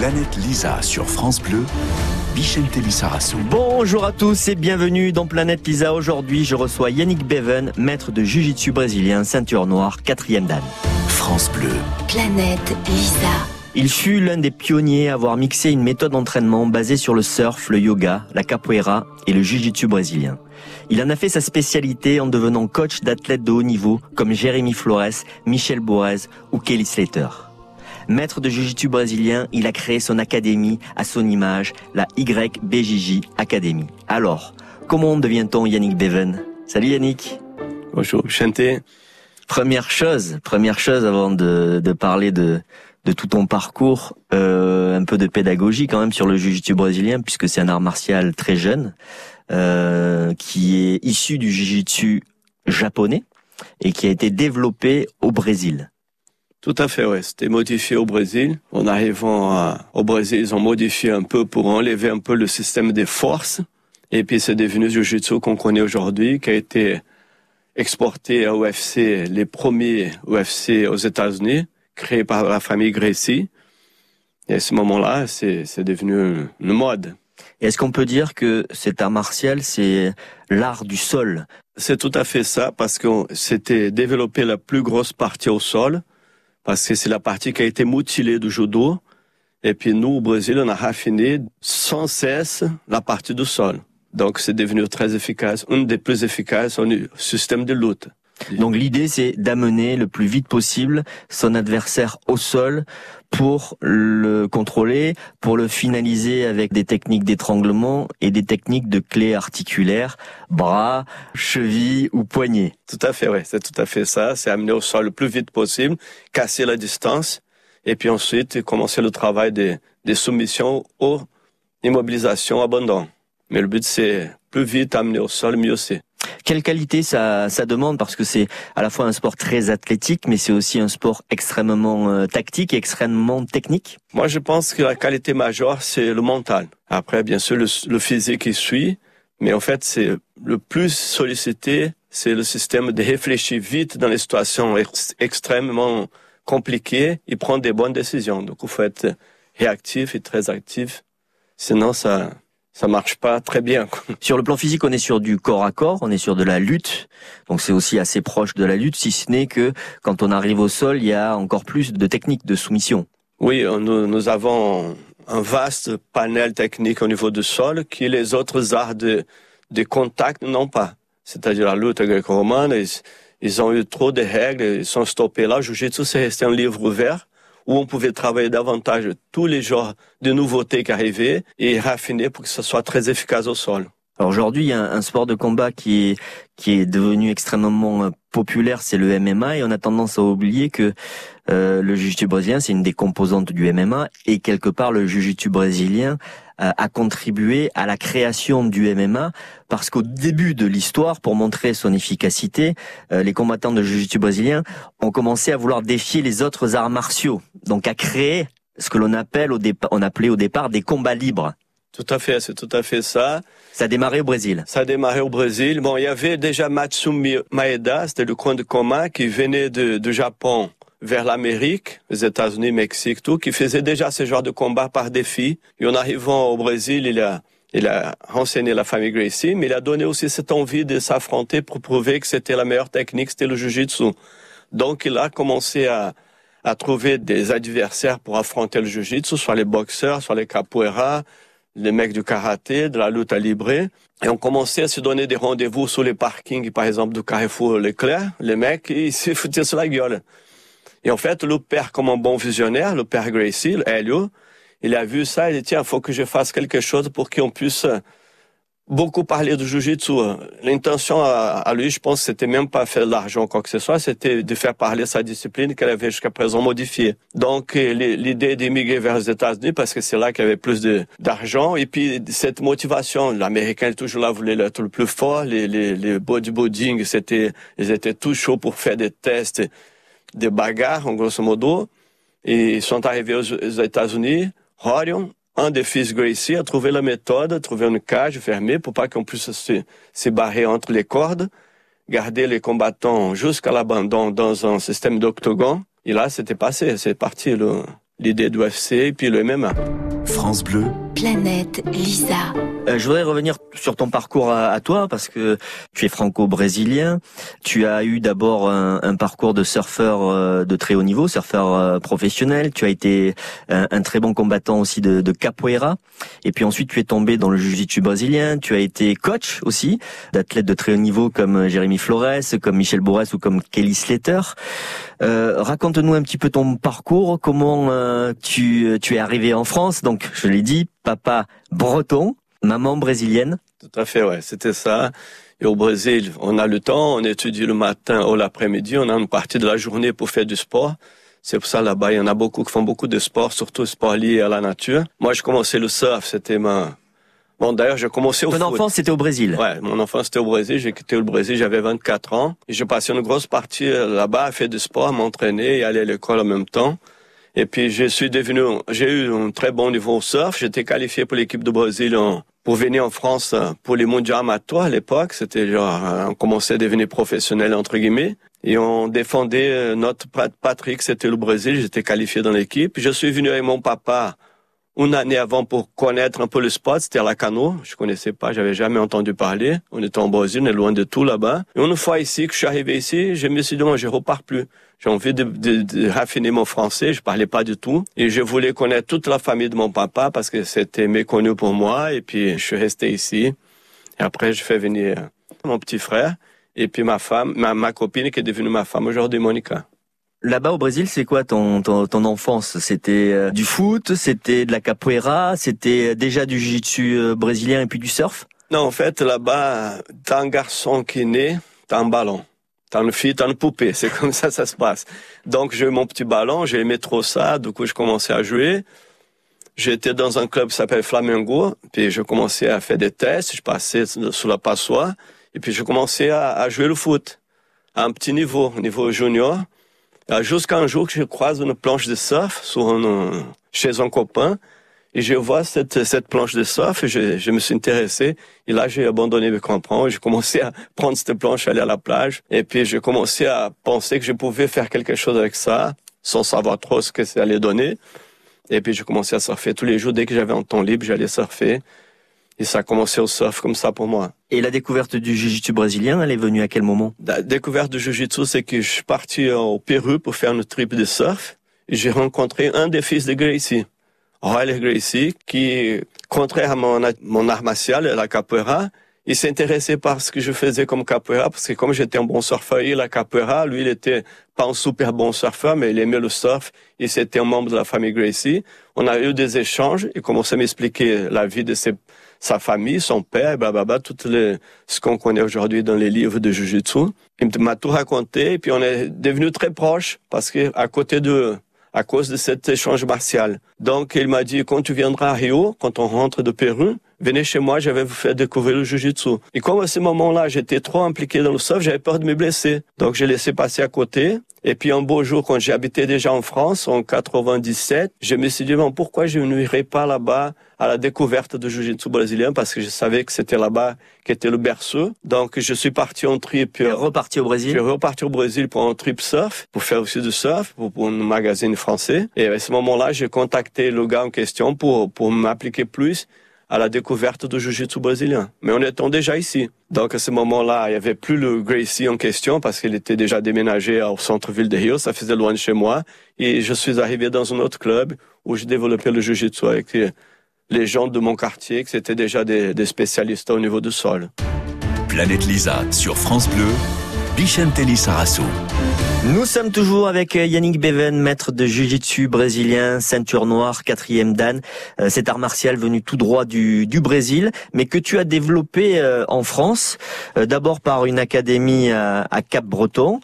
Planète Lisa sur France Bleu, Bichente Lissarassou. Bonjour à tous et bienvenue dans Planète Lisa. Aujourd'hui, je reçois Yannick Beven, maître de Jiu-Jitsu brésilien, ceinture noire, quatrième dan. France Bleu. Planète Lisa. Il fut l'un des pionniers à avoir mixé une méthode d'entraînement basée sur le surf, le yoga, la capoeira et le jiu-jitsu brésilien. Il en a fait sa spécialité en devenant coach d'athlètes de haut niveau comme Jérémy Flores, Michel Bourez ou Kelly Slater. Maître de jiu-jitsu brésilien, il a créé son académie à son image, la YBJJ Academy. Alors, comment devient-on Yannick Beven Salut Yannick Bonjour, chanté. Première chose, première chose avant de, de parler de, de tout ton parcours, euh, un peu de pédagogie quand même sur le jiu-jitsu brésilien, puisque c'est un art martial très jeune, euh, qui est issu du jiu-jitsu japonais et qui a été développé au Brésil. Tout à fait, ouais. C'était modifié au Brésil. En arrivant à- au Brésil, ils ont modifié un peu pour enlever un peu le système des forces. Et puis c'est devenu le jiu-jitsu qu'on connaît aujourd'hui, qui a été exporté à UFC, les premiers UFC aux États-Unis, créé par la famille Gracie. Et à ce moment-là, c'est c'est devenu une mode. Est-ce qu'on peut dire que cet art martial, c'est l'art du sol? C'est tout à fait ça, parce que c'était développer la plus grosse partie au sol, parce que c'est la partie qui a été mutilée du judo. Et puis nous, au Brésil, on a raffiné sans cesse la partie du sol. Donc c'est devenu très efficace, une des plus efficaces au système de lutte. Donc l'idée, c'est d'amener le plus vite possible son adversaire au sol pour le contrôler, pour le finaliser avec des techniques d'étranglement et des techniques de clés articulaires, bras, chevilles ou poignets. Tout à fait, oui, c'est tout à fait ça. C'est amener au sol le plus vite possible, casser la distance, et puis ensuite commencer le travail des, des soumissions ou immobilisation, abandon. Mais le but, c'est plus vite amener au sol, mieux c'est. Quelle qualité ça, demande Parce que c'est à la fois un sport très athlétique, mais c'est aussi un sport extrêmement euh, tactique et extrêmement technique? Moi, je pense que la qualité majeure, c'est le mental. Après, bien sûr, le, physique qui suit, mais en fait, c'est le plus sollicité, c'est le système de réfléchir vite dans les situations ex- extrêmement compliquées et prendre des bonnes décisions. Donc, il faut être réactif et très actif. Sinon, ça, ça marche pas très bien. Sur le plan physique, on est sur du corps à corps, on est sur de la lutte. Donc c'est aussi assez proche de la lutte, si ce n'est que quand on arrive au sol, il y a encore plus de techniques de soumission. Oui, euh, nous, nous avons un vaste panel technique au niveau du sol que les autres arts de, de contact n'ont pas. C'est-à-dire la lutte gréco-romaine, ils, ils ont eu trop de règles, ils sont stoppés là. Jiu-Jitsu, c'est resté un livre ouvert où on pouvait travailler davantage tous les genres de nouveautés qui arrivaient et raffiner pour que ce soit très efficace au sol. Aujourd'hui, il y a un, un sport de combat qui est qui est devenu extrêmement euh, populaire, c'est le MMA, et on a tendance à oublier que euh, le jiu-jitsu brésilien, c'est une des composantes du MMA, et quelque part le jiu-jitsu brésilien euh, a contribué à la création du MMA, parce qu'au début de l'histoire, pour montrer son efficacité, euh, les combattants de jiu-jitsu brésilien ont commencé à vouloir défier les autres arts martiaux, donc à créer ce que l'on appelle au départ, on appelait au départ des combats libres. Tout à fait, c'est tout à fait ça. Ça a démarré au Brésil. Ça a démarré au Brésil. Bon, il y avait déjà Matsumi Maeda, c'était le coin de coma qui venait de, du Japon vers l'Amérique, les États-Unis, Mexique, tout, qui faisait déjà ce genre de combat par défi. Et en arrivant au Brésil, il a, il a renseigné la famille Gracie, mais il a donné aussi cette envie de s'affronter pour prouver que c'était la meilleure technique, c'était le Jiu-Jitsu. Donc, il a commencé à, à trouver des adversaires pour affronter le Jiu-Jitsu, soit les boxeurs, soit les capoeira, les mecs du karaté, de la lutte à libre. Et on commençait à se donner des rendez-vous sur les parkings, par exemple, du Carrefour Leclerc. Les mecs, ils se foutaient sur la gueule. Et en fait, le père, comme un bon visionnaire, le père Gracie, Helio, il a vu ça, il dit, tiens, faut que je fasse quelque chose pour qu'on puisse beaucoup parler du jiu-jitsu. L'intention à, lui, je pense, c'était même pas faire de l'argent ou quoi que ce soit, c'était de faire parler sa discipline qu'elle avait jusqu'à présent modifiée. Donc, l'idée d'émigrer vers les États-Unis, parce que c'est là qu'il y avait plus d'argent, et puis cette motivation, l'Américain toujours là voulait être le plus fort, les, les, les bodybuilding, c'était, ils étaient tout chauds pour faire des tests, des bagarres, en grosso modo, et sont arrivés aux, aux États-Unis, Horion, un des fils Gracie a trouvé la méthode, trouvé une cage fermée pour pas qu'on puisse se, se barrer entre les cordes, garder les combattants jusqu'à l'abandon dans un système d'octogone. Et là, c'était passé, c'est parti l'idée du UFC et puis le MMA. France Bleu, Planète Lisa. Euh, je voudrais revenir sur ton parcours à, à toi parce que tu es franco-brésilien. Tu as eu d'abord un, un parcours de surfeur euh, de très haut niveau, surfeur euh, professionnel. Tu as été un, un très bon combattant aussi de, de capoeira. Et puis ensuite, tu es tombé dans le jiu-jitsu brésilien. Tu as été coach aussi d'athlètes de très haut niveau comme Jérémy Flores, comme Michel Bourès ou comme Kelly Slater. Euh, Raconte-nous un petit peu ton parcours, comment euh, tu, tu es arrivé en France? Donc, je l'ai dit, papa breton, maman brésilienne. Tout à fait, ouais, c'était ça. Et au Brésil, on a le temps, on étudie le matin ou l'après-midi, on a une partie de la journée pour faire du sport. C'est pour ça là-bas, il y en a beaucoup qui font beaucoup de sport, surtout sport lié à la nature. Moi, j'ai commencé le surf, c'était ma... Bon, d'ailleurs, j'ai commencé au Ton enfance, c'était au Brésil. Ouais, mon enfance c'était au Brésil. J'ai quitté le Brésil, j'avais 24 ans. Et j'ai passé une grosse partie euh, là-bas à faire du sport, m'entraîner et aller à l'école en même temps. Et puis je suis devenu, j'ai eu un très bon niveau au surf. J'étais qualifié pour l'équipe du Brésil pour venir en France euh, pour les mondiaux amateurs à l'époque. C'était genre, euh, on commençait à devenir professionnel entre guillemets. Et on défendait euh, notre pat- Patrick, c'était le Brésil. J'étais qualifié dans l'équipe. Je suis venu avec mon papa une année avant pour connaître un peu le sport, c'était à la canoë. Je connaissais pas, j'avais jamais entendu parler. On était en Brésil, on est loin de tout là-bas. Et une fois ici, que je suis arrivé ici, je me suis dit, moi, je repars plus. J'ai envie de, de, de raffiner mon français, je parlais pas du tout. Et je voulais connaître toute la famille de mon papa parce que c'était méconnu pour moi. Et puis, je suis resté ici. Et après, je fais venir mon petit frère et puis ma femme, ma, ma copine qui est devenue ma femme aujourd'hui, Monica. Là-bas au Brésil, c'est quoi ton, ton, ton enfance? C'était euh, du foot, c'était de la capoeira, c'était déjà du jiu-jitsu euh, brésilien et puis du surf? Non, en fait, là-bas, t'as un garçon qui est né, t'as un ballon. T'as une fille, t'as une poupée. C'est comme ça, ça se passe. Donc, j'ai eu mon petit ballon, j'ai aimé trop ça. Du coup, je commençais à jouer. J'étais dans un club qui s'appelle Flamengo. Puis, je commençais à faire des tests. Je passais sous la passoire. Et puis, je commençais à, jouer le foot. À un petit niveau, au niveau junior. Ah, Jusqu'à un jour que je croise une planche de surf sur chez un copain. Et je vois cette, cette planche de surf et je, je me suis intéressé. Et là, j'ai abandonné mes crampons j'ai commencé à prendre cette planche, aller à la plage. Et puis, j'ai commencé à penser que je pouvais faire quelque chose avec ça, sans savoir trop ce que ça allait donner. Et puis, j'ai commencé à surfer tous les jours. Dès que j'avais un temps libre, j'allais surfer. Et ça a commencé au surf comme ça pour moi. Et la découverte du jiu-jitsu brésilien, elle est venue à quel moment? La découverte du Jiu-Jitsu, c'est que je suis parti euh, au Pérou pour faire une trip de surf. Et j'ai rencontré un des fils de Gracie, Royal Gracie, qui, contraire à mon, art martial, la capoeira, il s'intéressait par ce que je faisais comme capoeira, parce que comme j'étais un bon surfeur, et la capoeira, lui, il était pas un super bon surfeur, mais il aimait le surf, et c'était un membre de la famille Gracie. On a eu des échanges, il commençait à m'expliquer la vie de sa famille, son père, blablabla, tout les, ce qu'on connaît aujourd'hui dans les livres de Jiu-Jitsu. Il m'a tout raconté, et puis on est devenus très proches, parce que à côté de, à cause de cet échange martial. Donc, il m'a dit, quand tu viendras à Rio, quand on rentre de Pérou, venez chez moi, je vais vous faire découvrir le Jiu-Jitsu. Et comme à ce moment-là, j'étais trop impliqué dans le surf, j'avais peur de me blesser. Donc, j'ai laissé passer à côté. Et puis, un beau jour, quand habité déjà en France, en 97, je me suis dit, bon, pourquoi je n'irais pas là-bas à la découverte du Jiu-Jitsu brésilien? Parce que je savais que c'était là-bas qu'était le berceau. Donc, je suis parti en trip. Tu es reparti au Je Brésil suis reparti au Brésil pour un trip surf, pour faire aussi du surf, pour, pour un magazine français. Et à ce moment-là, j'ai contacté le gars en question pour, pour m'appliquer plus à la découverte du jiu-jitsu brésilien. Mais on étant déjà ici. Donc à ce moment-là, il y avait plus le Gracie en question parce qu'il était déjà déménagé au centre-ville de Rio, ça faisait loin de chez moi. Et je suis arrivé dans un autre club où j'ai développé le jiu-jitsu avec les gens de mon quartier qui étaient déjà des, des spécialistes au niveau du sol. Planète Lisa sur France Bleu, Bichentelli Sarasso. Nous sommes toujours avec euh, Yannick Beven, maître de jiu-jitsu brésilien, ceinture noire, quatrième dan. Euh, Cet art martial venu tout droit du, du Brésil, mais que tu as développé euh, en France, d'abord par une académie à, à Cap-Breton,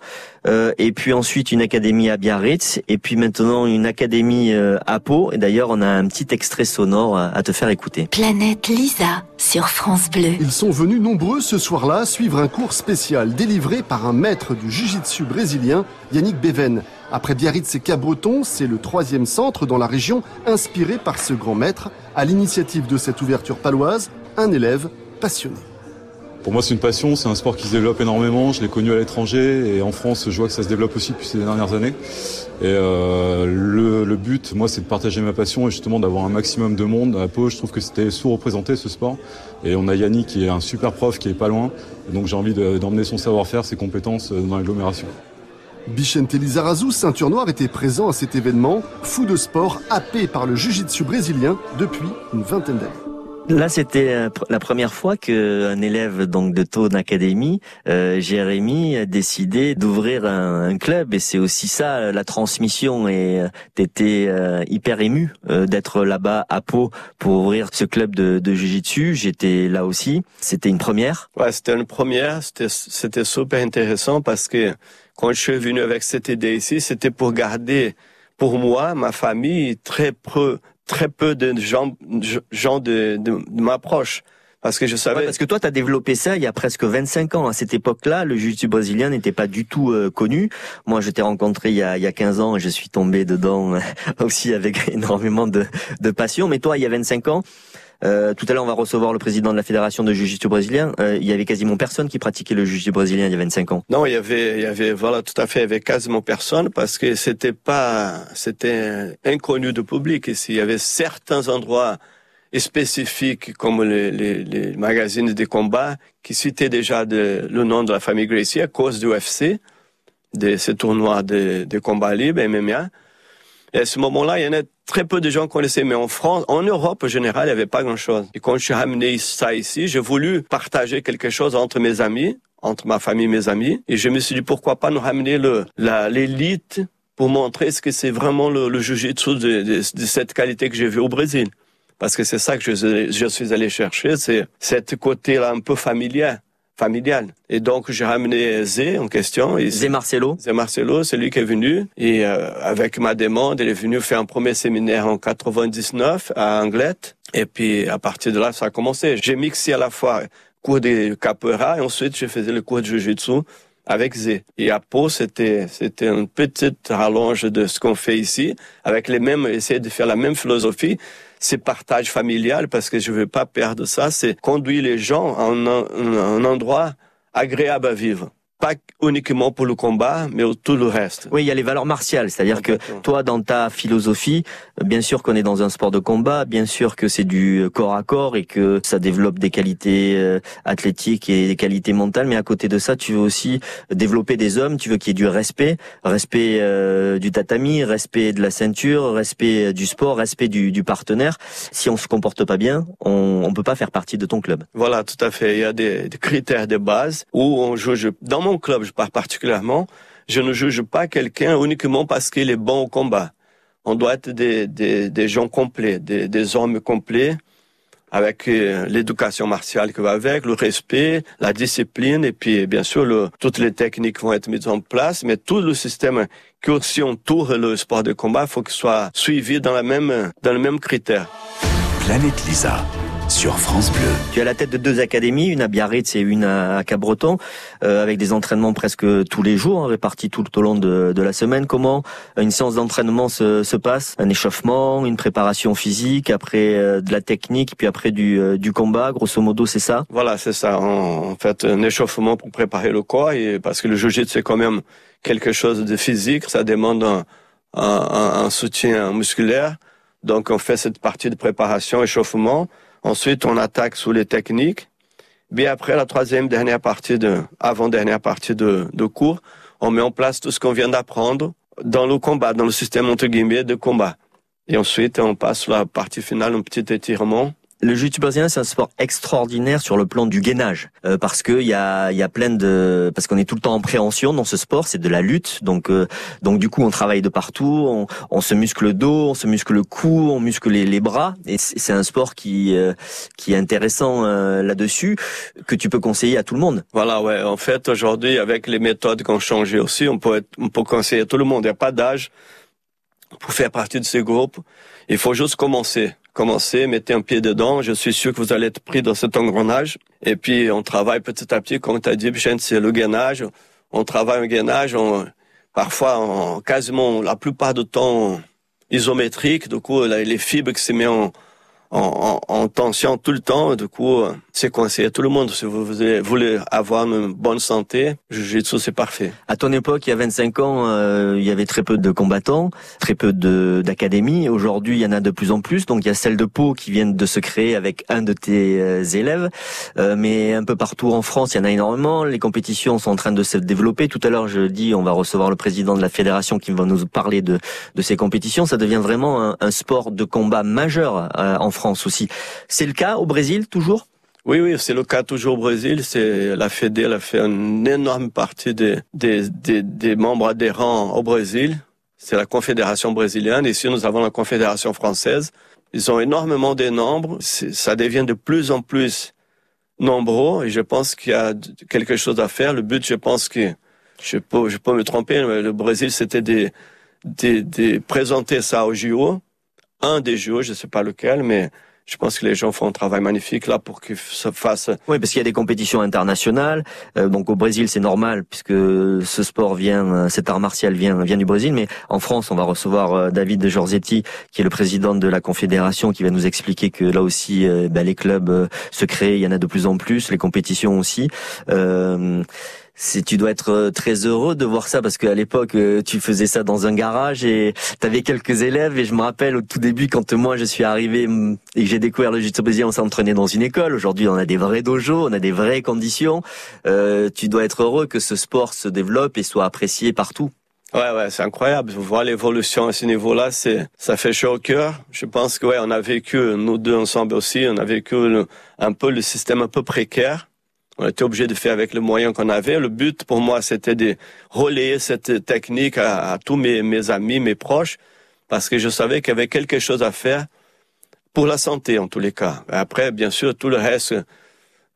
euh, et puis ensuite une académie à Biarritz, et puis maintenant une académie euh, à Pau. Et d'ailleurs, on a un petit extrait sonore à, à te faire écouter. Planète Lisa sur France Bleu. Ils sont venus nombreux ce soir-là suivre un cours spécial délivré par un maître du jiu-jitsu brésilien, Yannick Beven. Après Biarritz et Cabreton, c'est le troisième centre dans la région inspiré par ce grand maître. À l'initiative de cette ouverture paloise, un élève passionné. Pour moi, c'est une passion, c'est un sport qui se développe énormément. Je l'ai connu à l'étranger et en France, je vois que ça se développe aussi depuis ces dernières années. Et euh, le, but, moi, c'est de partager ma passion et justement d'avoir un maximum de monde à Pau. Je trouve que c'était sous-représenté ce sport. Et on a Yannick qui est un super prof qui est pas loin. donc j'ai envie d'emmener son savoir-faire, ses compétences euh, dans l'agglomération. Bichente Lizarazu, ceinture noire, était présent à cet événement, fou de sport, happé par le jiu-jitsu brésilien depuis une vingtaine d'années. Là, c'était euh, la première fois qu'un élève donc de Tone Academy, euh, Jérémy, a décidé d'ouvrir un, club. Et c'est aussi ça, la transmission. Et euh, t'étais euh, hyper ému d'être là-bas à Pau pour ouvrir ce club de, de Jiu-Jitsu. J'étais là aussi. C'était une première. Ouais, c'était une première. C'était super intéressant parce que quand je suis venu avec cette idée ici, c'était pour garder pour moi, ma famille, très peu, très peu de gens, gens de, de, de m'approche. Parce que je savais. parce que toi, tu as développé ça il y a presque 25 ans. À cette époque-là, le jiu-jitsu brésilien n'était pas du tout euh, connu. Moi, je t'ai rencontré il y, a, il y a 15 ans et je suis tombé dedans aussi avec énormément de, de passion. Mais toi, il y a 25 ans, euh, tout à l'heure, on va recevoir le président de la fédération de jiu-jitsu brésilien. Euh, il y avait quasiment personne qui pratiquait le jiu-jitsu brésilien il y a 25 ans. Non, il y avait, il y avait, voilà, tout à fait, il y avait quasiment personne parce que c'était pas, c'était inconnu du public ici. Il y avait certains endroits spécifiques comme les, magazines de combat qui citaient déjà le nom de la famille Gracie à cause du UFC, de ce tournoi de, de combat libre, MMA. Et à ce moment-là, il y en a très peu de gens connaissaient, mais en France, en Europe en général, il n'y avait pas grand-chose. Et quand je suis ramené ça ici, j'ai voulu partager quelque chose entre mes amis, entre ma famille et mes amis, et je me suis dit pourquoi pas nous ramener l'élite pour montrer ce que c'est vraiment le, le jiu-jitsu de, de, cette qualité que j'ai vu au Brésil. Parce que c'est ça que je, je suis allé chercher, c'est cette côté-là un peu familier familial. Et donc, j'ai ramené Zé en question. Et Zé Marcelo. Zé Marcelo, c'est lui qui est venu. Et euh, avec ma demande, il est venu faire un premier séminaire en 99 à Anglette. Et puis, à partir de là, ça a commencé. J'ai mixé à la fois cours de capoeira et ensuite, je faisais le cours de jiu-jitsu avec Zé. Et à Pau, c'était, c'était une petite rallonge de ce qu'on fait ici, avec les mêmes, essayer de faire la même philosophie, c'est partage familial parce que je veux pas perdre ça, c'est conduire les gens à un endroit agréable à vivre pas uniquement pour le combat, mais tout le reste. Oui, il y a les valeurs martiales, c'est-à-dire que toi, dans ta philosophie, bien sûr qu'on est dans un sport de combat, bien sûr que c'est du corps à corps et que ça développe des qualités euh, athlétiques et des qualités mentales, mais à côté de ça, tu veux aussi développer des hommes, tu veux qu'il y ait du respect, respect euh, du tatami, respect de la ceinture, respect du sport, respect du, du partenaire. Si on se comporte pas bien, on, on peut pas faire partie de ton club. Voilà, tout à fait. Il y a des, des critères de base où on juge dans mon club, je parle particulièrement, je ne juge pas quelqu'un uniquement parce qu'il est bon au combat. On doit être des, des, gens complets, des, hommes complets, avec euh, l'éducation martiale qui va avec, le respect, la discipline, et puis bien sûr, toutes les techniques vont être mises en place, mais tout le système qui aussi entoure le sport de combat, il faut qu'il soit suivi dans, la même, dans le même critère. Planète Lisa sur France Bleu. Tu as la tête de deux académies, une à Biarritz et une à Cabreton, euh, avec des entraînements presque tous les jours, hein, répartis tout au long de, de, la semaine. Comment une séance d'entraînement se, se, passe? Un échauffement, une préparation physique, après euh, de la technique, puis après du, euh, du combat, grosso modo, c'est ça? Voilà, c'est ça. En, en, fait, un échauffement pour préparer le corps, et parce que le jiu-jitsu, c'est quand même quelque chose de physique, ça demande un, un, un soutien musculaire. Donc, on fait cette partie de préparation, échauffement. Ensuite, on attaque sous les techniques. Puis après, la troisième dernière partie de, avant-dernière partie de, de cours, on met en place tout ce qu'on vient d'apprendre dans le combat, dans le système entre guillemets de combat. Et ensuite, on passe la partie finale, un petit étirement le jiu-jitsu brésilien, c'est un sport extraordinaire sur le plan du gainage, euh, parce que y a, y a plein de, parce qu'on est tout le temps en préhension dans ce sport, c'est de la lutte, donc euh, donc du coup on travaille de partout, on, on, se muscle le dos, on se muscle le cou, on muscle les, les bras, et c'est un sport qui euh, qui est intéressant là-dessus, que tu peux conseiller à tout le monde. Voilà, ouais. En fait, aujourd'hui, avec les méthodes qui ont changé aussi, on peut être, on peut conseiller à tout le monde. Il n'y a pas d'âge pour faire partie de ces groupes. Il faut juste commencer commencez, mettez un pied dedans. Je suis sûr que vous allez être pris dans cet engrenage. Et puis, on travaille petit à petit. Comme tu as dit, c'est le gainage. On travaille un gainage, on, parfois, en, quasiment la plupart du temps isométrique. Du coup, les fibres qui se mettent en, en, en, tension tout le temps. Du coup, c'est conseillé à tout le monde. Si vous voulez avoir une bonne santé, Jiu-Jitsu, c'est parfait. À ton époque, il y a 25 ans, euh, il y avait très peu de combattants, très peu d'académies. Aujourd'hui, il y en a de plus en plus. Donc, il y a celle de Pau qui vient de se créer avec un de tes euh, élèves. Euh, mais un peu partout en France, il y en a énormément. Les compétitions sont en train de se développer. Tout à l'heure, je dis, on va recevoir le président de la fédération qui va nous parler de, ces compétitions. Ça devient vraiment un sport de combat majeur en France aussi. C'est le cas au Brésil, toujours? Oui, oui, c'est le cas toujours au Brésil. C'est la Fédé a fait une énorme partie des, des, des, membres adhérents au Brésil. C'est la Confédération brésilienne. Ici, nous avons la Confédération française. Ils ont énormément de nombres. Ça devient de plus en plus nombreux et je pense qu'il y a quelque chose à faire. Le but, je pense que je peux, je peux me tromper, le Brésil, c'était de, de, de présenter ça au JO. Un des JO, je ne sais pas lequel, mais je pense que les gens font un travail magnifique là pour que ça fasse. Oui, parce qu'il y a des compétitions internationales. Euh, donc au Brésil, c'est normal puisque ce sport vient, euh, cet art martial vient vient du Brésil. Mais en France, on va recevoir euh, David de Giorzetti, qui est le président de la confédération, qui va nous expliquer que là aussi, ben, les clubs se créent. Il y en a de plus en plus, les compétitions aussi. Euh, si tu dois être euh, très heureux de voir ça parce qu'à l'époque euh, tu faisais ça dans un garage et tu avais quelques élèves. Et je me rappelle au tout début quand moi je suis arrivé mm, et que j'ai découvert le jiu-jitsu brésilien on s'entraînait dans une école. Aujourd'hui on a des vrais dojos on a des vraies conditions. Euh, tu dois être heureux que ce sport se développe et soit apprécié partout. Ouais, ouais, c'est incroyable. Voir l'évolution à ce niveau-là, c'est, ça fait chaud au cœur. Je pense que ouais, on a vécu, nous deux ensemble aussi, on a vécu un peu le système un peu précaire on était obligé de faire avec le moyen qu'on avait. Le but pour moi, c'était de relayer cette technique à, tous mes, mes, amis, mes proches, parce que je savais qu'il y avait quelque chose à faire pour la santé en tous les cas. Après, bien sûr, tout le reste,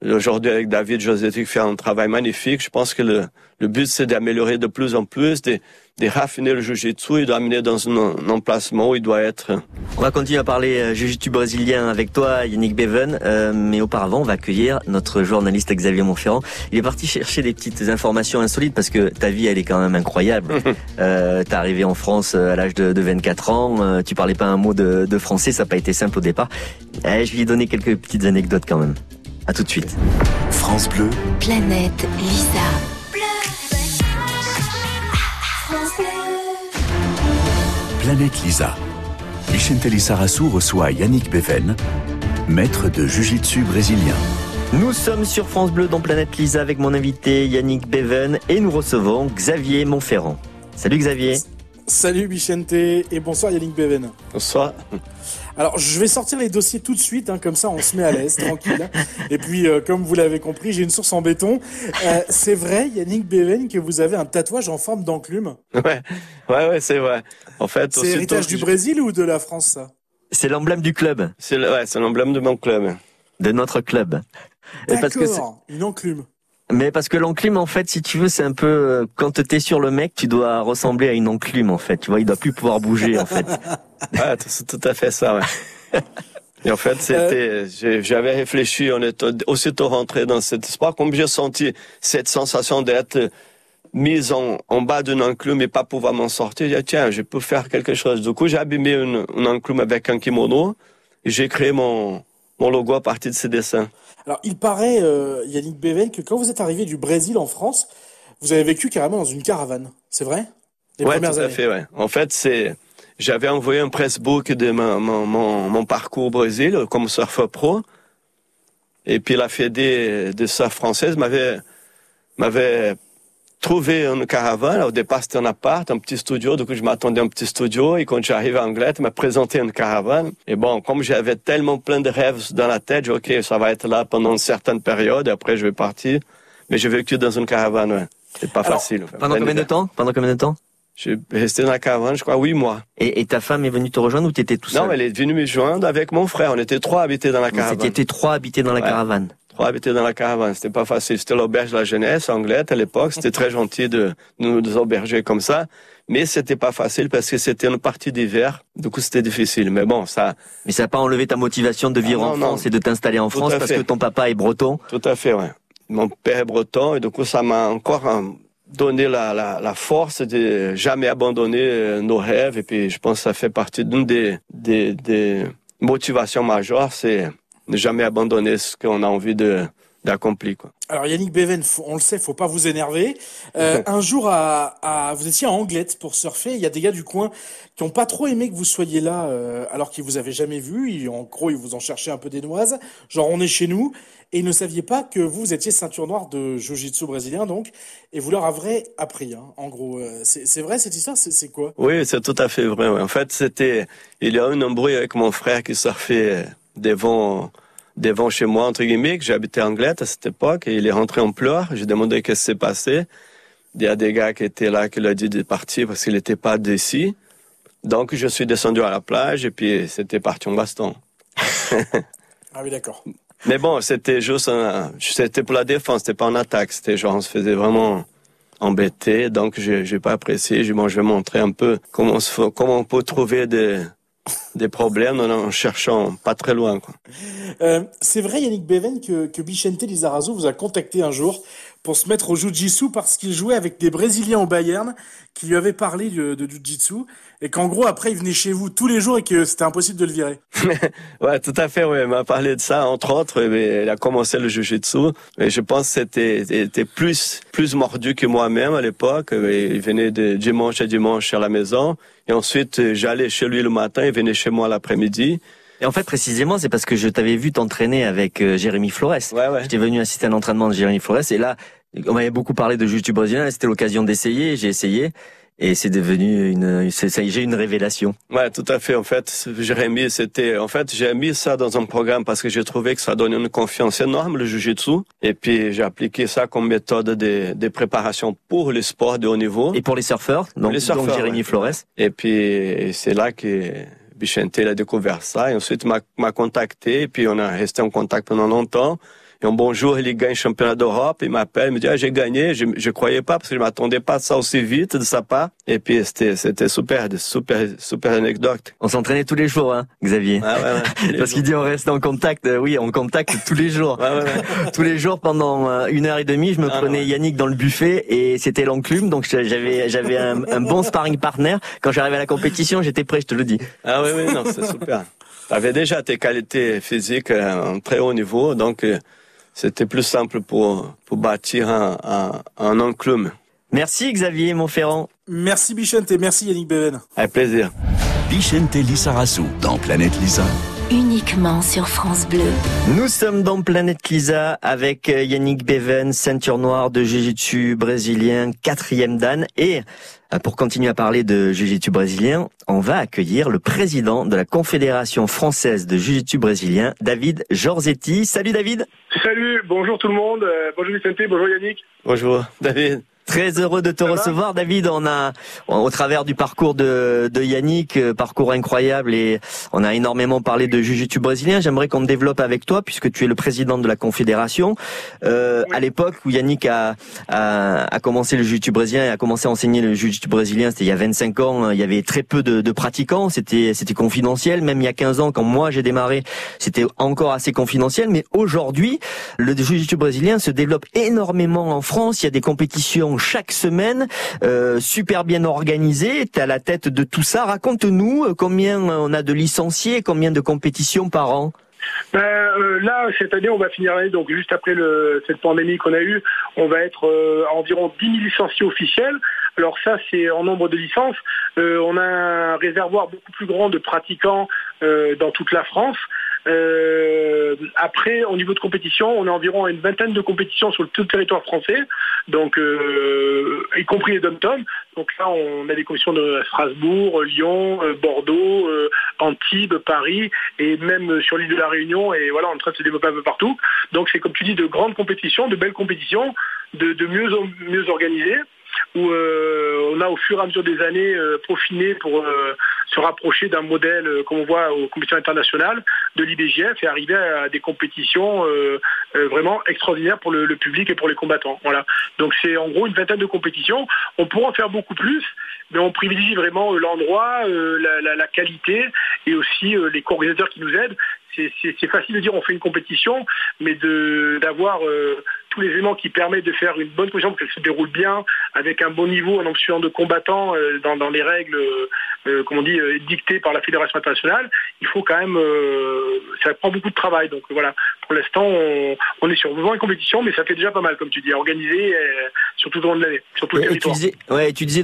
aujourd'hui avec David Josetti fait un travail magnifique. Je pense que le, le but, c'est d'améliorer de plus en plus, de, de raffiner le jiu-jitsu et d'amener dans un, emplacement où il doit être. On va continuer à parler euh, jiu-jitsu brésilien avec toi, Yannick Beven, euh, mais auparavant, on va accueillir notre journaliste Xavier Montferrand. Il est parti chercher des petites informations insolites parce que ta vie, elle est quand même incroyable. euh, T'es arrivé en France euh, à l'âge de, de, 24 ans, euh, tu parlais pas un mot de, de français, ça n'a pas été simple au départ. Eh, je lui ai donné quelques petites anecdotes quand même. À tout de suite. France Bleu. Planète Lisa. Planète Lisa. Vicente Lissarassou reçoit Yannick Beven, maître de Jiu-Jitsu brésilien. Nous sommes sur France Bleu dans Planète Lisa avec mon invité Yannick Beven et nous recevons Xavier Montferrand. Salut Xavier. Salut Vicente et bonsoir Yannick Beven. Bonsoir. Alors je vais sortir les dossiers tout de suite, hein, comme ça on se met à l'aise, tranquille. Et puis euh, comme vous l'avez compris, j'ai une source en béton. Euh, c'est vrai Yannick Beven que vous avez un tatouage en forme d'enclume Ouais, ouais, ouais, c'est vrai. En fait, c'est héritage du Brésil ou de la France ça? C'est l'emblème du club. C'est ouais, c'est l'emblème de mon club. De notre club. D'accord, une enclume. Mais parce que l'enclume, en fait, si tu veux, c'est un peu euh, quand t'es sur le mec, tu dois ressembler à une enclume, en fait. Tu vois, il doit plus pouvoir bouger, en fait. ah, c'est tout à fait ça. Ouais. Et en fait, c'était, euh. j'avais réfléchi, on est aussitôt rentré dans cet sport, comme j'ai senti cette sensation d'être mise en, en bas d'une enclume et pas pouvoir m'en sortir. J'ai dit, tiens, je peux faire quelque chose. Du coup, j'ai abîmé une, une enclume avec un kimono et j'ai créé mon, mon logo à partir de ces dessins. Alors, il paraît, euh, Yannick Bevel, que quand vous êtes arrivé du Brésil en France, vous avez vécu carrément dans une caravane. C'est vrai? Les ouais, tout à fait, ouais. En fait, c'est, j'avais envoyé un pressbook de mon, mon, mon, parcours au Brésil comme surfeur pro. Et puis la Fédé de surf française m'avait, m'avait trouvé une caravane. Au départ, c'était un appart, un petit studio. Du coup, je m'attendais à un petit studio. Et quand j'arrive à Angleterre, m'a présenté une caravane. Et bon, comme j'avais tellement plein de rêves dans la tête, j'ai dit, OK, ça va être là pendant une certaine période. Et après, je vais partir. Mais j'ai vécu dans une caravane, ouais. C'est pas facile. Pendant combien de temps? Pendant combien de temps? J'ai resté dans la caravane, je crois, huit mois. Et, et ta femme est venue te rejoindre ou t'étais tout seul? Non, elle est venue me joindre avec mon frère. On était trois habités dans la caravane. C'était trois habités dans la caravane habiter dans la caravane. C'était pas facile. C'était l'auberge de la jeunesse anglaise à l'époque. C'était très gentil de nous auberger comme ça. Mais c'était pas facile parce que c'était une partie d'hiver. Du coup, c'était difficile. Mais bon, ça. Mais ça n'a pas enlevé ta motivation de vivre ah, en France et de t'installer en France parce que ton papa est breton? Tout à fait, ouais. Mon père est breton et du coup, ça m'a encore euh, donné la, la, la, force de jamais abandonner euh, nos rêves. Et puis, je pense que ça fait partie d'une des, des, des motivations majeures, c'est ne jamais abandonner ce qu'on a envie de d'accomplir. Quoi. Alors Yannick Beven, on le sait, faut pas vous énerver. Euh, un jour, à, à, vous étiez à Anglette pour surfer. Il y a des gars du coin qui ont pas trop aimé que vous soyez là, euh, alors qu'ils vous avaient jamais vu. Ils, en gros, ils vous ont cherché un peu des noises. Genre, on est chez nous. Et ils ne saviez pas que vous, étiez ceinture noire de jiu-jitsu brésilien, donc. Et vous leur avez appris, hein, en gros. Euh, c'est vrai cette histoire? C'est quoi? Oui, c'est tout à fait vrai. En fait, c'était... Il y a eu un embrouille avec mon frère qui surfait devant devant chez moi, entre guillemets, que j'habitais en Anglette à cette époque, et il est rentré en pleurs. J'ai demandé qu'est-ce qui s'est passé. Il y a des gars qui étaient là qui l'ont dit de partir parce qu'il n'était pas d'ici. Donc, je suis descendu à la plage et puis c'était parti en baston. ah oui, d'accord. Mais bon, c'était juste un, c'était pour la défense, c'était pas en attaque. C'était genre, on se faisait vraiment embêter. Donc, j'ai, j'ai pas apprécié. J'ai, bon, je vais montrer un peu comment, comment on peut trouver des, des problèmes en cherchant pas très loin. Quoi. Euh, c'est vrai, Yannick Beven, que, que Bichente Lizarazo vous a contacté un jour pour se mettre au Jiu-Jitsu parce qu'il jouait avec des Brésiliens au Bayern qui lui avaient parlé de, de Jiu-Jitsu et qu'en gros après il venait chez vous tous les jours et que c'était impossible de le virer. ouais, tout à fait. Ouais, il m'a parlé de ça entre autres. Mais il a commencé le Jiu-Jitsu et je pense que c'était était plus plus mordu que moi-même à l'époque. Il venait de dimanche à dimanche à la maison et ensuite j'allais chez lui le matin, il venait chez moi l'après-midi. Et en fait, précisément, c'est parce que je t'avais vu t'entraîner avec euh, Jérémy Flores. Ouais, ouais. J'étais venu assister à l'entraînement de Jérémy Flores. Et là, on m'avait beaucoup parlé de jiu-jitsu brésilien. C'était l'occasion d'essayer. J'ai essayé. Et c'est devenu une, j'ai une révélation. Ouais, tout à fait. En fait, Jérémy, c'était, en fait, j'ai mis ça dans un programme parce que j'ai trouvé que ça donnait une confiance énorme, le jiu-jitsu. Et puis, j'ai appliqué ça comme méthode de, de préparation pour les sports de haut niveau. Et pour les surfeurs. Donc, les surfeurs, donc Jérémy Flores. Et puis, c'est là que, Bichente a découvert ça et ensuite m'a contacté, puis on a resté en contact pendant longtemps. Et un bon jour, il gagne le championnat d'Europe, il m'appelle, il me dit, ah, j'ai gagné, je, je croyais pas parce que je m'attendais pas à ça aussi vite de sa part. Et puis, c'était, c'était super, super, super anecdote. On s'entraînait tous les jours, hein, Xavier. Ah, ouais, ouais, parce qu'il dit, on reste en contact, euh, oui, en contact tous les jours. tous les jours pendant euh, une heure et demie, je me ah, prenais Yannick dans le buffet et c'était l'enclume, donc j'avais, j'avais un, un, bon sparring partner. Quand j'arrivais à la compétition, j'étais prêt, je te le dis. Ah oui, oui, non, c'est super. Tu avais déjà tes qualités physiques à un très haut niveau, donc c'était plus simple pour, pour bâtir un, un, un enclume. Merci Xavier Montferrand. Merci Bichente et merci Yannick Beven. Avec plaisir. Bichente Lissarazu dans Planète Lisa. Uniquement sur France Bleu. Nous sommes dans Planète Lisa avec euh, Yannick Beven, ceinture noire de Jiu-Jitsu brésilien, quatrième dan. Et euh, pour continuer à parler de Jiu-Jitsu brésilien, on va accueillir le président de la Confédération française de Jiu-Jitsu brésilien, David Jorzetti. Salut David. Salut, bonjour tout le monde. Euh, bonjour Vicente, bonjour Yannick. Bonjour David. Très heureux de te recevoir, David. On a, au travers du parcours de, de Yannick, euh, parcours incroyable et on a énormément parlé de jiu-jitsu brésilien. J'aimerais qu'on développe avec toi, puisque tu es le président de la confédération. Euh, À l'époque où Yannick a, a, a commencé le jiu-jitsu brésilien et a commencé à enseigner le jiu-jitsu brésilien, c'était il y a 25 ans. Hein. Il y avait très peu de, de pratiquants. C'était, c'était confidentiel. Même il y a 15 ans, quand moi j'ai démarré, c'était encore assez confidentiel. Mais aujourd'hui, le jiu-jitsu brésilien se développe énormément en France. Il y a des compétitions chaque semaine, euh, super bien organisé. Tu à la tête de tout ça. Raconte-nous euh, combien on a de licenciés, combien de compétitions par an? Ben, euh, là, cette année, on va finir l'année, donc juste après cette pandémie qu'on a eue, on va être à environ 10 000 licenciés officiels. Alors ça, c'est en nombre de licences. on a un réservoir beaucoup plus grand de pratiquants dans toute la France. Euh, après, au niveau de compétition, on a environ une vingtaine de compétitions sur tout le territoire français, donc euh, y compris les dom Donc là, on a des compétitions de Strasbourg, Lyon, euh, Bordeaux, euh, Antibes, Paris, et même sur l'île de la Réunion. Et voilà, on est en train de se développer un peu partout. Donc c'est comme tu dis, de grandes compétitions, de belles compétitions, de, de mieux mieux organisées où euh, on a au fur et à mesure des années euh, peaufiné pour euh, se rapprocher d'un modèle comme on voit aux compétitions internationales de l'IBGF et arriver à des compétitions vraiment extraordinaires pour le, public et pour les combattants. Voilà. Donc c'est en gros une vingtaine de compétitions. On pourra en faire beaucoup plus, mais on privilégie vraiment l'endroit, la, la, qualité et aussi les co-organisateurs qui nous aident. C'est facile de dire on fait une compétition, mais d'avoir tous les éléments qui permettent de faire une bonne position pour qu'elle se déroule bien, avec un bon niveau en option de combattants dans, dans, les règles, euh, comme on dit, dictées par la Fédération internationale, il faut quand même, ça prend beaucoup de travail. Donc voilà, pour l'instant, on, est sur une compétition, mais ça fait déjà pas mal, comme tu dis, organisé sur tout au long de l'année, sur tout le territoire. Tu disais, ouais, tu disais,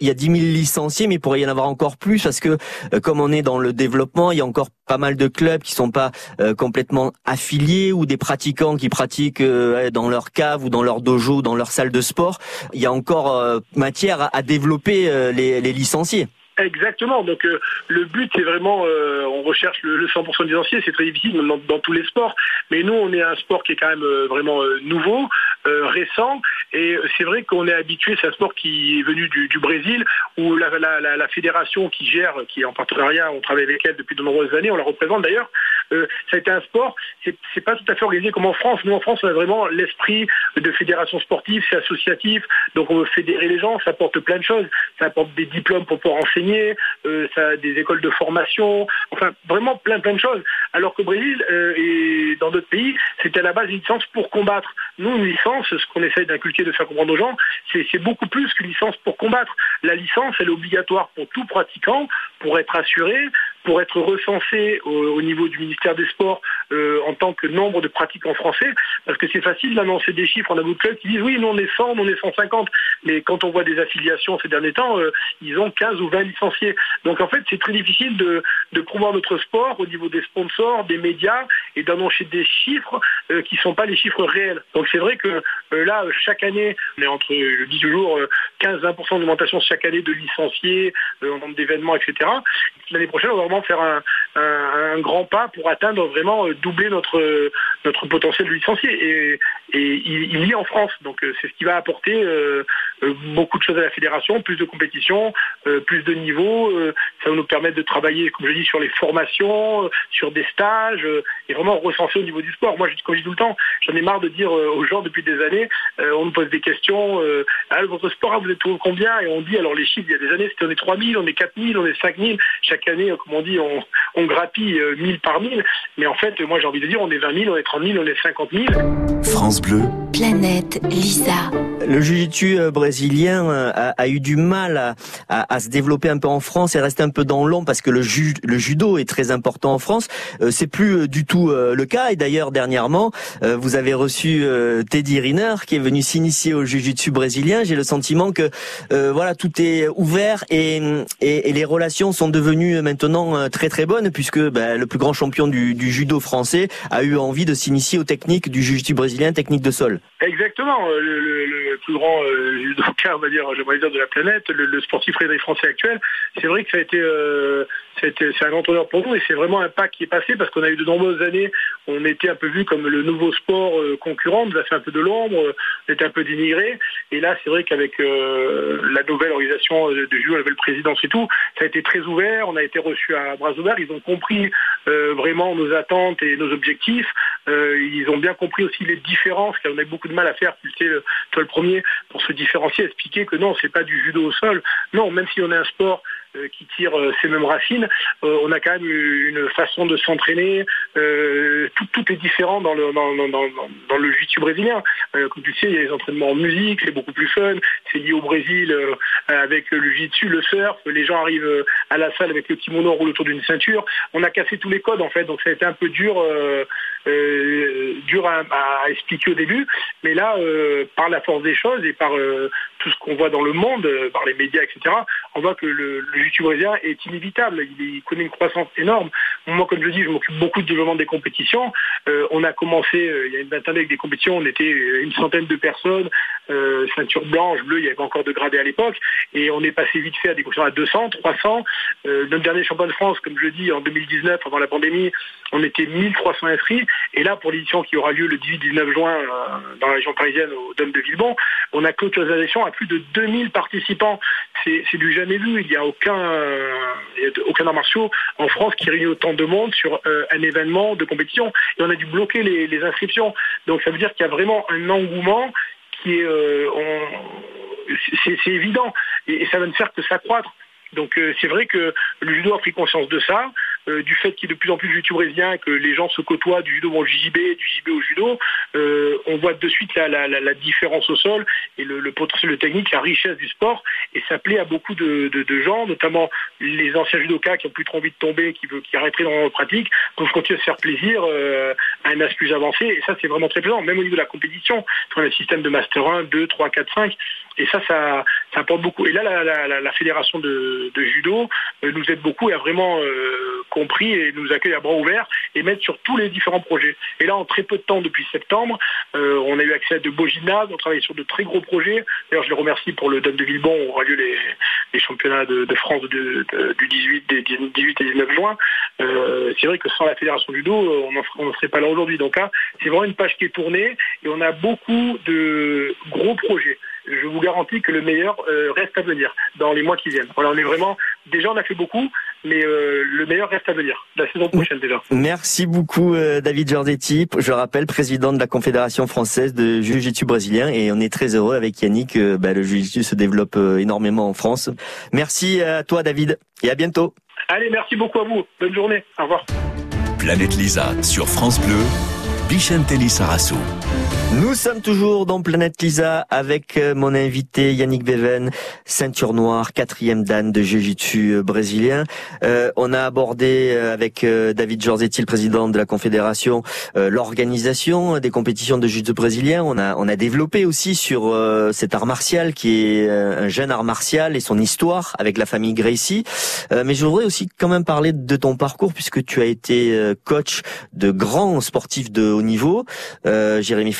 il y a 10 000 licenciés, mais il pourrait y en avoir encore plus parce que comme on est dans le développement, il y a encore pas mal de clubs qui sont pas complètement affiliés ou des pratiquants qui pratiquent euh, dans leur cave ou dans leur dojo ou dans leur salle de sport. Il y a encore euh, matière à développer euh, les, les licenciés. Exactement. Donc euh, le but c'est vraiment, euh, on recherche le, le 100% licencié, c'est très difficile dans, dans, tous les sports. Mais nous on est un sport qui est quand même euh, vraiment nouveau, récent, et c'est vrai qu'on est habitué. C'est un sport qui est venu du, Brésil, où la, fédération qui gère, qui est en partenariat, on travaille avec elle depuis de nombreuses années, on la représente d'ailleurs. ça a été un sport, c'est pas tout à fait organisé comme en France. Nous en France on a vraiment l'esprit de fédération sportive, c'est associatif, donc on veut fédérer les gens, ça apporte plein de choses, ça apporte des diplômes pour pouvoir enseigner euh, ça a des écoles de formation, enfin vraiment plein plein de choses. Alors qu'au Brésil euh, et dans d'autres pays, c'était à la base une licence pour combattre. Nous, une licence, ce qu'on essaye d'inculquer, de faire comprendre aux gens, c'est beaucoup plus qu'une licence pour combattre. La licence, elle est obligatoire pour tout pratiquant, pour être assuré, pour être recensé au, niveau du ministère des Sports euh, en tant que nombre de pratiquants français, parce que c'est facile d'annoncer des chiffres. On a beaucoup de clubs qui disent oui, nous on est 100, nous on est 150, mais quand on voit des affiliations ces derniers temps, euh, ils ont 15 ou 20 licenciés. Donc en fait, c'est très difficile de, de promouvoir notre sport au niveau des sponsors, des médias, et d'annoncer des chiffres euh, qui ne sont pas les chiffres réels. Donc c'est vrai que là, chaque année, on est entre, je dis toujours, 15-20% d'augmentation chaque année de licenciés, en nombre d'événements, etc. L'année prochaine, on va vraiment faire un, grand pas pour atteindre vraiment doubler notre notre potentiel de licencié. Et, il, y est en France. Donc c'est ce qui va apporter euh, beaucoup de choses à la fédération plus de compétition euh, plus de niveau euh, ça va nous permettre de travailler comme je dis sur les formations sur des stages et vraiment recenser au niveau du sport. Moi je, comme je dis tout le temps j'en ai marre de dire aux gens depuis des années on nous pose des questions ah, votre sport vous êtes combien? Et on dit alors les chiffres il y a des années c'était on est 3000 on est 4000 on est 5000 chaque année comme on dit on, on grappille 1000 par 1000 mais en fait moi j'ai envie de dire on est 20 000 on est 30 000 on est 50 000 France Bleu Planète Lisa le jiu-jitsu brésilien a, a, eu du mal à, à, à, se développer un peu en France et rester un peu dans l'ombre parce que le, ju le, judo est très important en France. Euh, c'est plus du tout euh, le cas et d'ailleurs dernièrement euh, vous avez reçu Teddy Riner qui est venu s'initier au jiu-jitsu brésilien. J'ai le sentiment que voilà tout est ouvert et, et, et, les relations sont devenues maintenant très très bonnes puisque ben, le plus grand champion du, du, judo français a eu envie de s'initier aux techniques du jiu-jitsu brésilien, technique de sol. Exactement. Le, le, plus grand euh, judoka, on va dire, j'aimerais dire de la planète, le, le sportif Frédéric français actuel. C'est vrai que ça a été, euh, c'est un grand honneur pour nous et c'est vraiment un pas qui est passé parce qu'on a eu de nombreuses années, on était un peu vu comme le nouveau sport euh, concurrent, on nous a fait un peu de l'ombre, on était un peu dénigré. Et là, c'est vrai qu'avec euh, la nouvelle organisation de, judo, la nouvelle présidence et tout, ça a été très ouvert. On a été reçus à bras ouverts. Ils ont compris euh, vraiment nos attentes et nos objectifs. Euh, ils ont bien compris aussi les différences, car on a beaucoup de mal à faire, tu sais, toi le premier, pour se différencier, expliquer que non, c'est pas du judo au sol. Non, même si on est un sport qui tire ces mêmes racines, on a quand même une façon de s'entraîner. tout, est différent dans le dans, le jiu-jitsu brésilien. comme tu sais, il y a les entraînements en musique, c'est beaucoup plus fun. C'est lié au Brésil avec le jiu-jitsu, le surf. Les gens arrivent à la salle avec le kimono, on roule autour d'une ceinture. On a cassé tous les codes en fait, donc ça a été un peu dur. Euh, euh, dur à, expliquer au début, mais là, euh, par la force des choses et par euh, tout ce qu'on voit dans le monde, euh, par les médias, etc., on voit que le brésilien est inévitable. Il, connaît une croissance énorme. Moi, comme je dis, je m'occupe beaucoup de développement des compétitions. Euh, on a commencé il y a une vingtaine avec des compétitions, on était une centaine de personnes, ceinture blanche, bleue, il y avait encore de gradés à l'époque, et on est passé vite fait à des compétitions à 200, 300. notre dernier champion de France, comme je dis, en 2019, avant la pandémie, on était 1300 inscrits. Et là, pour l'édition qui aura lieu le 18-19 juin euh, dans la région parisienne au Dôme de Villebon, on a clôturé élection à plus de 2000 participants. C'est du jamais vu. Il n'y a aucun, euh, aucun art martiaux en France qui réunit autant de monde sur euh, un événement de compétition. Et on a dû bloquer les, inscriptions. Donc ça veut dire qu'il y a vraiment un engouement qui est... Euh, c'est évident. Et, et ça va ne faire que s'accroître. Donc euh, c'est vrai que le judo a pris conscience de ça. Euh, du fait qu'il y ait de plus en plus de jiu brésilien, que les gens se côtoient du judo au JJB, du JB au judo, euh, on voit de suite la, différence au sol et le, potentiel technique, la richesse du sport. Et ça plaît à beaucoup de, gens, notamment les anciens judokas qui ont plus trop envie de tomber, qui, veut, qui arrêteraient dans leur pratique, peuvent continuer à se faire plaisir euh, à un âge plus avancé. Et ça, c'est vraiment très plaisant, même au niveau de la compétition. On a le système de Master 1, 2, 3, 4, 5. Et ça, ça, ça apporte beaucoup. Et là, la, fédération de, judo nous aide beaucoup et a vraiment compris et nous accueille à bras ouverts et mettre sur tous les différents projets. Et là, en très peu de temps, depuis septembre, euh, on a eu accès à de beaux gymnases, on travaille sur de très gros projets. D'ailleurs, je les remercie pour le Dame de Villebon où aura lieu les, les championnats de, France du 18, des 18 et 19 juin. Euh, c'est vrai que sans la fédération judo, on n'en serait pas là aujourd'hui. Donc là, c'est vraiment une page qui est tournée et on a beaucoup de gros projets je vous garantis que le meilleur euh, reste à venir dans les mois qui viennent. Voilà, on est vraiment déjà on a fait beaucoup, mais euh, le meilleur reste à venir la saison prochaine déjà. Merci beaucoup euh, David Giordetti, je rappelle président de la Confédération française de Jiu-Jitsu brésilien et on est très heureux avec Yannick que bah, le Jiu-Jitsu se développe énormément en France. Merci à toi David et à bientôt. Allez, merci beaucoup à vous. Bonne journée. Au revoir. Planète Lisa sur France Bleu, Bichentelli Sarasso. Nous sommes toujours dans Planète Lisa avec euh, mon invité Yannick Beven, ceinture noire, quatrième dan de Jiu-Jitsu euh, brésilien. Euh, on a abordé euh, avec David Jorzetti, le président de la Confédération, l'organisation des compétitions de Jiu-Jitsu brésilien. On a, on a développé aussi sur cet art martial qui est un jeune art martial et son histoire avec la famille Gracie. mais je voudrais aussi quand même parler de ton parcours puisque tu as été coach de grands sportifs de haut niveau, Jérémy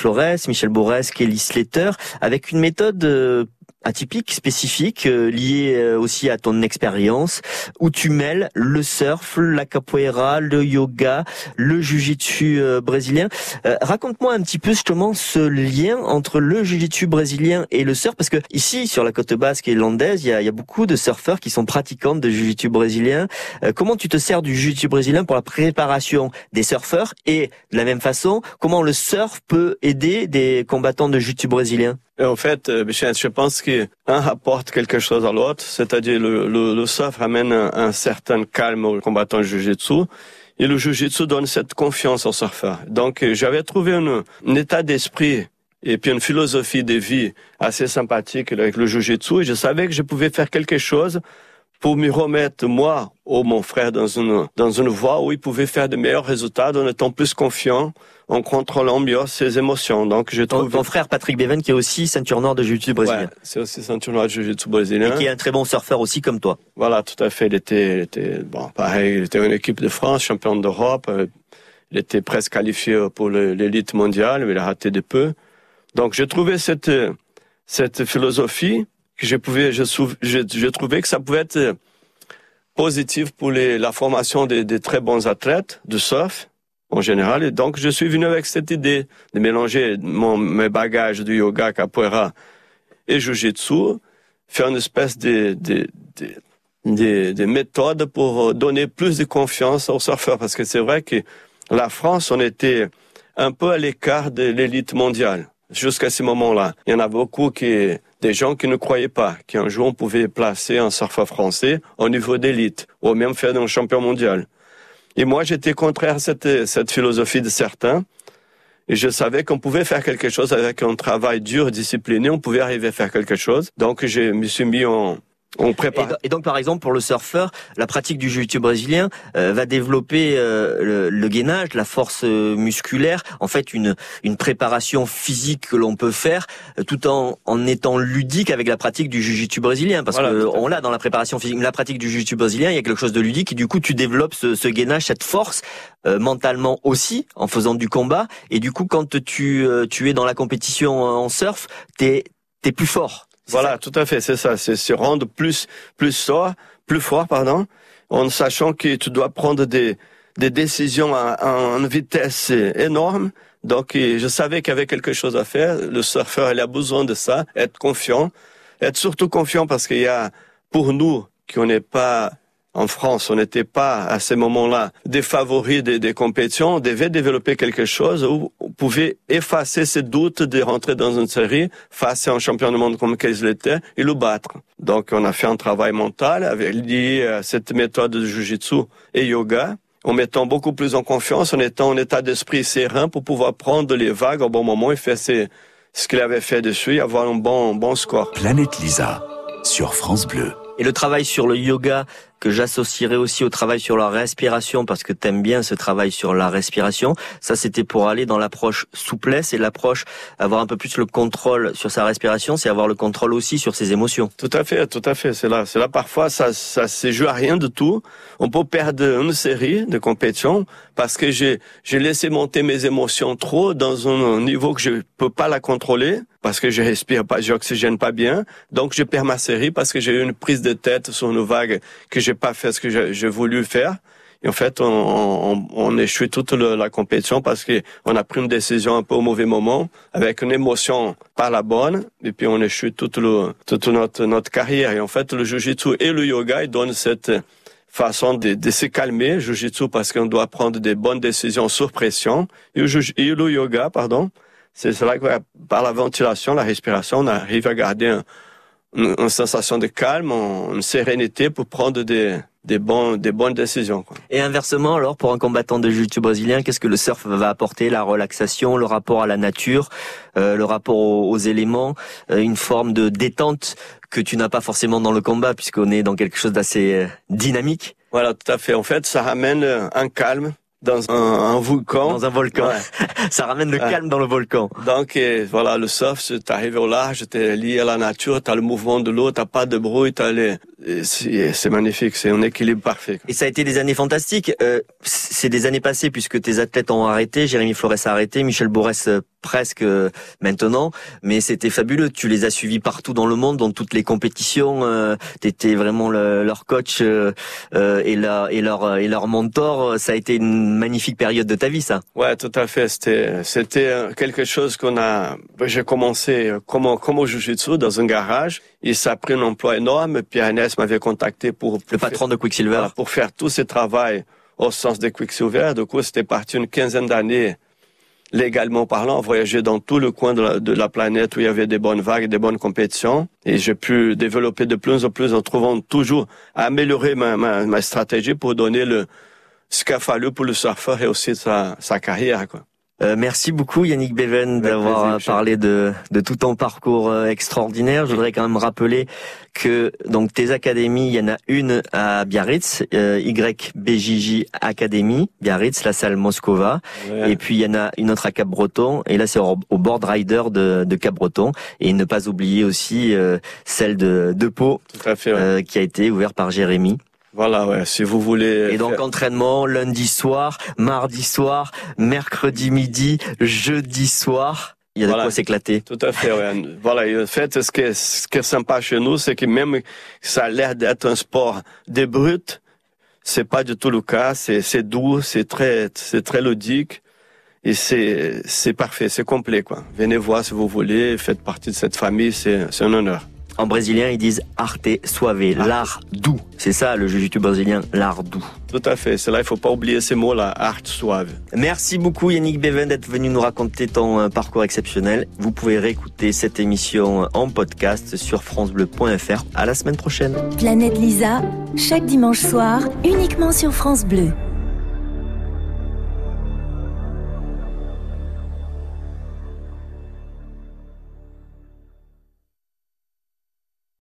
Michel Borès, Kelly Slater, avec une méthode euh, atypique, spécifique, euh, lié euh, aussi à ton expérience, où tu mêles le surf, la capoeira, le yoga, le jujitsu euh, brésilien. Raconte-moi un petit peu justement ce lien entre le jujitsu brésilien et le surf, parce que ici, sur la côte basque et landaise, il y a, y a, beaucoup de surfeurs qui sont pratiquants de jujitsu brésilien. comment tu te sers du jujitsu brésilien pour la préparation des surfeurs? Et de la même façon, comment le surf peut aider des combattants de jujitsu brésilien? En fait, Bichette, je pense qu'un apporte quelque chose à l'autre, c'est-à-dire le, le, le surf ramène un, un, certain calme au combattant jiu-jitsu et le jiu-jitsu donne cette confiance au surfeur. Donc, j'avais trouvé un, un état d'esprit et puis une philosophie de vie assez sympathique avec le jiu-jitsu et je savais que je pouvais faire quelque chose pour me remettre, moi ou mon frère, dans une, dans une voie où il pouvait faire de meilleurs résultats en étant plus confiant, en contrôlant mieux ses émotions. Donc, je trouve... Ton, frère Patrick Beven, qui est aussi ceinture noire de jiu-jitsu brésilien. Ouais, c'est aussi ceinture noire de jiu-jitsu brésilien. Et qui est un très bon surfeur aussi, comme toi. Voilà, tout à fait. Il était, il était bon, pareil, il était une équipe de France, champion d'Europe. Euh, il était presque qualifié pour l'élite mondiale, mais il a raté de peu. Donc, j'ai trouvé cette, cette philosophie que je pouvais, je, je, je trouvais que ça pouvait être positif pour les, la formation des, des, très bons athlètes de surf en général. Et donc, je suis venu avec cette idée de mélanger mon, mes bagages de yoga, capoeira et jiu-jitsu, faire une espèce de, de, de, de, de méthode pour donner plus de confiance aux surfeurs. Parce que c'est vrai que la France, on était un peu à l'écart de l'élite mondiale jusqu'à ce moment-là. Il y en a beaucoup qui, des gens qui ne croyaient pas qu'un jour on pouvait placer un surfeur français au niveau d'élite, ou même faire un champion mondial. Et moi, j'étais contraire à cette, cette philosophie de certains. Et je savais qu'on pouvait faire quelque chose avec un travail dur, discipliné, on pouvait arriver à faire quelque chose. Donc, je me suis mis en, on prépare. Et, donc, par exemple, pour le surfeur, la pratique du jiu-jitsu brésilien euh, va développer euh, le, gainage, la force euh, musculaire, en fait une une préparation physique que l'on peut faire tout en en étant ludique avec la pratique du jiu-jitsu brésilien, parce qu'on que on l'a dans la préparation physique, mais la pratique du jiu-jitsu brésilien, il y a quelque chose de ludique et du coup tu développes ce, ce gainage, cette force mentalement aussi en faisant du combat et du coup quand tu tu es dans la compétition en surf, t'es t'es plus fort. Voilà, tout à fait, c'est ça. C'est se rendre plus, plus fort, plus fort, pardon, en sachant que tu dois prendre des, des décisions à, une vitesse énorme. Donc, je savais qu'il y avait quelque chose à faire. Le surfeur, il a besoin de ça, être confiant, être surtout confiant parce qu'il y a, pour nous, qui on n'est pas en France, on n'était pas à ce moment-là des favoris des, des, compétitions, on devait développer quelque chose où on pouvait effacer ces doutes de rentrer dans une série face à un champion du monde comme qu'ils l'étaient et le battre. Donc on a fait un travail mental avec, lié à cette méthode de Jiu-Jitsu et yoga en mettant beaucoup plus en confiance, en étant en état d'esprit serein pour pouvoir prendre les vagues au bon moment et faire ce qu'il avait fait dessus et avoir un bon, un bon score. Planète Lisa sur France Bleu. Et le travail sur le yoga que j'associerais aussi au travail sur la respiration parce que t'aimes bien ce travail sur la respiration. Ça, c'était pour aller dans l'approche souplesse et l'approche avoir un peu plus le contrôle sur sa respiration, c'est avoir le contrôle aussi sur ses émotions. Tout à fait, tout à fait. C'est là, c'est là parfois ça, ça se joue à rien de tout. On peut perdre une série de compétitions parce que j'ai, j'ai laissé monter mes émotions trop dans un niveau que je peux pas la contrôler parce que je respire pas, j'oxygène pas bien. Donc je perds ma série parce que j'ai eu une prise de tête sur une vague que j'ai pas fait ce que j'ai voulu faire. Et en fait, on, on, on échoue toute la compétition parce que on a pris une décision un peu au mauvais moment, avec une émotion pas la bonne, et puis on échoue toute, le, toute notre, notre carrière. Et en fait, le jiu-jitsu et le yoga, ils donnent cette façon de, de se calmer, jiu-jitsu parce qu'on doit prendre des bonnes décisions sur pression, et et le yoga, pardon, c'est cela que par la ventilation, la respiration, on arrive à garder un, une, une sensation de calme, une sérénité pour prendre des, des, bons, des bonnes décisions. Quoi. Et inversement, alors, pour un combattant de jiu-jitsu brésilien, qu'est-ce que le surf va apporter? La relaxation, le rapport à la nature, euh, le rapport aux, aux éléments, euh, une forme de détente que tu n'as pas forcément dans le combat, puisqu'on est dans quelque chose d'assez euh, dynamique? Voilà, tout à fait. En fait, ça ramène un calme dans un, un, volcan. Dans un volcan. Ouais. ça ramène le ouais. calme dans le volcan. Donc et, voilà, le surf, tu arrives au large, tu es lié à la nature, tu as le mouvement de l'eau, tu pas de bruit, tu les... c'est magnifique, c'est un équilibre parfait. Et ça a été des années fantastiques. Euh, c'est des années passées puisque tes athlètes ont arrêté, Jérémy Flores a arrêté, Michel Bourès euh, presque euh, maintenant, mais c'était fabuleux. Tu les as suivis partout dans le monde, dans toutes les compétitions. Euh, tu étais vraiment le, leur coach euh, et, la, et, leur, et leur mentor. Ça a été une magnifique période de ta vie, ça. Ouais, tout à fait. C'était, c'était quelque chose qu'on a. J'ai commencé comme, comme au jiu-jitsu dans un garage. Et ça a pris un emploi énorme. Pierre Inès m'avait contacté pour, pour le patron faire, de Quicksilver pour faire tout ce travail au sens de Quicksilver. Du coup, c'était parti une quinzaine d'années légalement parlant, voyager dans tout le coin de la, de la, planète où il y avait des bonnes vagues et des bonnes compétitions. Et j'ai pu développer de plus en plus en trouvant toujours à améliorer ma, ma, ma stratégie pour donner le, ce qu'il a fallu pour le surfeur et aussi sa, sa carrière. Quoi. Euh, merci beaucoup Yannick Beven d'avoir parlé de, de tout ton parcours euh, extraordinaire. Je voudrais quand même rappeler que donc tes académies, il y en a une à Biarritz, euh, YBJJ Academy, Biarritz, la salle Moscova, ouais. et puis il y en a une autre à Cap-Breton, et là c'est au, au, board rider de, de Cap-Breton, et ne pas oublier aussi euh, celle de, de Pau, fait, ouais. Euh, qui a été ouverte par Jérémy. Voilà, ouais, si vous voulez. Et donc faire... entraînement lundi soir, mardi soir, mercredi midi, jeudi soir. Il y a voilà. de quoi s'éclater. Tout à fait, ouais. voilà. En fait, ce qui est, ce qui est sympa chez nous, c'est que même ça a l'air d'être un sport de brut, c'est pas du tout le cas. C'est, c'est doux, c'est très, c'est très ludique. Et c'est, c'est parfait, c'est complet, quoi. Venez voir si vous voulez, faites partie de cette famille, c'est, c'est un honneur. En brésilien, ils disent arte suave, l'art doux. C'est ça le jiu-jitsu brésilien, l'art doux. Tout à fait. C'est là, il faut pas oublier ces mots-là, art suave. Merci beaucoup Yannick Beven d'être venu nous raconter ton euh, parcours exceptionnel. Vous pouvez réécouter cette émission en podcast sur francebleu.fr. À la semaine prochaine. Planète Lisa, chaque dimanche soir, uniquement sur France Bleu.